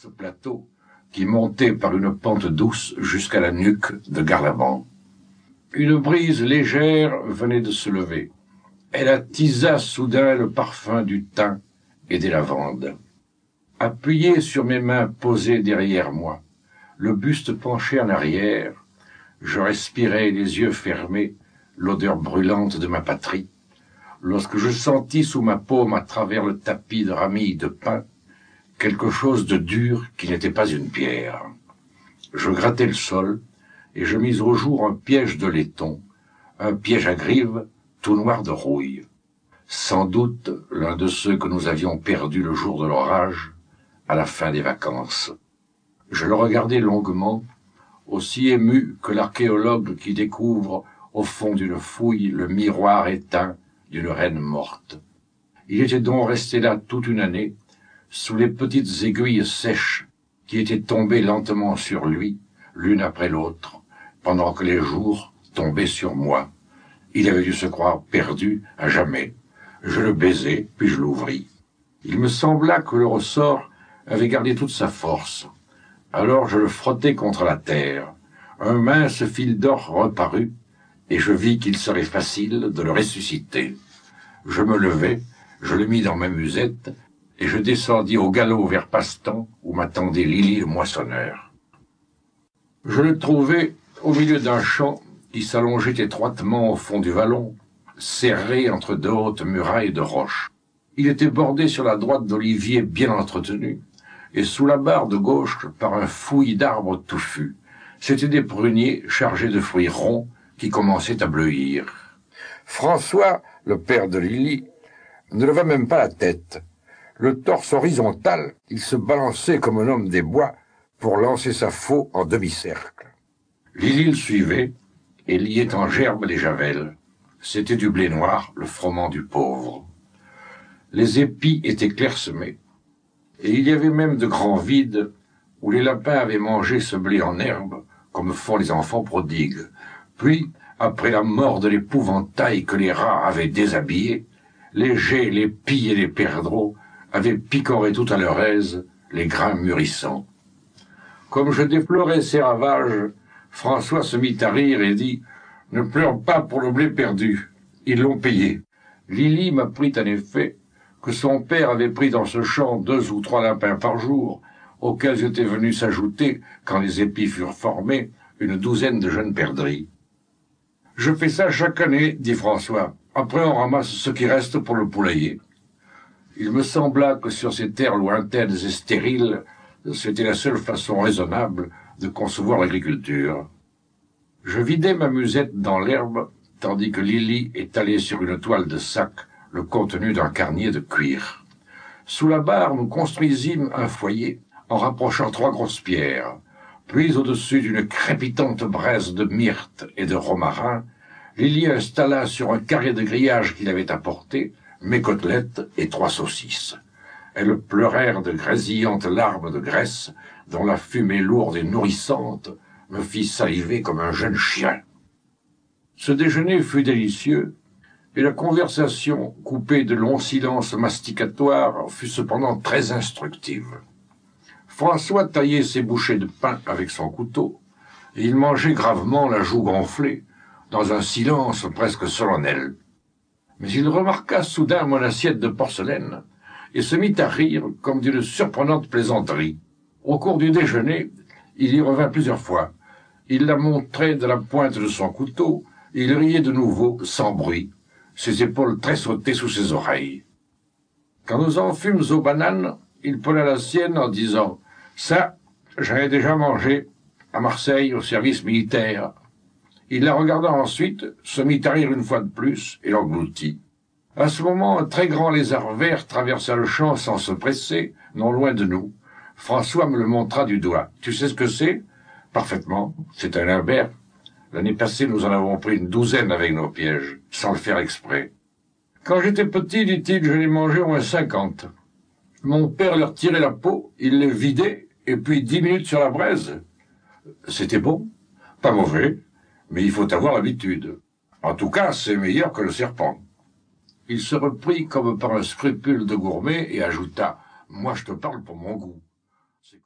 ce plateau qui montait par une pente douce jusqu'à la nuque de Garlaban. Une brise légère venait de se lever. Elle attisa soudain le parfum du thym et des lavandes. Appuyé sur mes mains posées derrière moi, le buste penché en arrière, je respirais les yeux fermés l'odeur brûlante de ma patrie, lorsque je sentis sous ma paume à travers le tapis de ramilles de pin quelque chose de dur qui n'était pas une pierre. Je grattai le sol et je mis au jour un piège de laiton, un piège à grive tout noir de rouille. Sans doute l'un de ceux que nous avions perdus le jour de l'orage, à la fin des vacances. Je le regardai longuement, aussi ému que l'archéologue qui découvre au fond d'une fouille le miroir éteint d'une reine morte. Il était donc resté là toute une année, sous les petites aiguilles sèches qui étaient tombées lentement sur lui, l'une après l'autre, pendant que les jours tombaient sur moi. Il avait dû se croire perdu à jamais. Je le baisai, puis je l'ouvris. Il me sembla que le ressort avait gardé toute sa force. Alors je le frottai contre la terre. Un mince fil d'or reparut, et je vis qu'il serait facile de le ressusciter. Je me levai, je le mis dans ma musette, et je descendis au galop vers Pastan, où m'attendait Lily le moissonneur. Je le trouvai au milieu d'un champ qui s'allongeait étroitement au fond du vallon, serré entre deux hautes murailles de roches. Il était bordé sur la droite d'oliviers bien entretenus, et sous la barre de gauche par un fouillis d'arbres touffus. C'étaient des pruniers chargés de fruits ronds qui commençaient à bleuir. François, le père de Lily, ne leva même pas la tête le torse horizontal, il se balançait comme un homme des bois pour lancer sa faux en demi-cercle. Lily le suivait et liait en gerbe les javelles. C'était du blé noir, le froment du pauvre. Les épis étaient clairsemés, et il y avait même de grands vides où les lapins avaient mangé ce blé en herbe, comme font les enfants prodigues. Puis, après la mort de l'épouvantail que les rats avaient déshabillé, les geais, les pies et les perdreaux avaient picoré tout à leur aise les grains mûrissants. Comme je déplorais ces ravages, François se mit à rire et dit « Ne pleure pas pour le blé perdu, ils l'ont payé. » Lily m'apprit en effet que son père avait pris dans ce champ deux ou trois lapins par jour, auxquels étaient venus s'ajouter, quand les épis furent formés, une douzaine de jeunes perdrix. Je fais ça chaque année, dit François. Après, on ramasse ce qui reste pour le poulailler. Il me sembla que sur ces terres lointaines et stériles, c'était la seule façon raisonnable de concevoir l'agriculture. Je vidai ma musette dans l'herbe, tandis que Lily étalait sur une toile de sac le contenu d'un carnier de cuir. Sous la barre, nous construisîmes un foyer en rapprochant trois grosses pierres. Puis, au-dessus d'une crépitante braise de myrte et de romarin, Lily installa sur un carré de grillage qu'il avait apporté mes côtelettes et trois saucisses. Elles pleurèrent de grésillantes larmes de graisse, dont la fumée lourde et nourrissante me fit saliver comme un jeune chien. Ce déjeuner fut délicieux, et la conversation, coupée de longs silences masticatoires, fut cependant très instructive. François taillait ses bouchées de pain avec son couteau, et il mangeait gravement la joue gonflée, dans un silence presque solennel mais il remarqua soudain mon assiette de porcelaine et se mit à rire comme d'une surprenante plaisanterie. Au cours du déjeuner, il y revint plusieurs fois. Il la montrait de la pointe de son couteau, et il riait de nouveau, sans bruit, ses épaules tressautées sous ses oreilles. Quand nous en fûmes aux bananes, il prenait la sienne en disant « Ça, j'en ai déjà mangé à Marseille au service militaire. Il la regarda ensuite, se mit à rire une fois de plus et l'engloutit. À ce moment, un très grand lézard vert traversa le champ sans se presser, non loin de nous. François me le montra du doigt. Tu sais ce que c'est? Parfaitement. C'est un imbert. L'année passée, nous en avons pris une douzaine avec nos pièges, sans le faire exprès. Quand j'étais petit, dit-il, je les mangeais au moins cinquante. Mon père leur tirait la peau, il les vidait, et puis dix minutes sur la braise. C'était bon, pas mauvais, mais il faut avoir l'habitude. En tout cas, c'est meilleur que le serpent. Il se reprit comme par un scrupule de gourmet et ajouta, moi je te parle pour mon goût.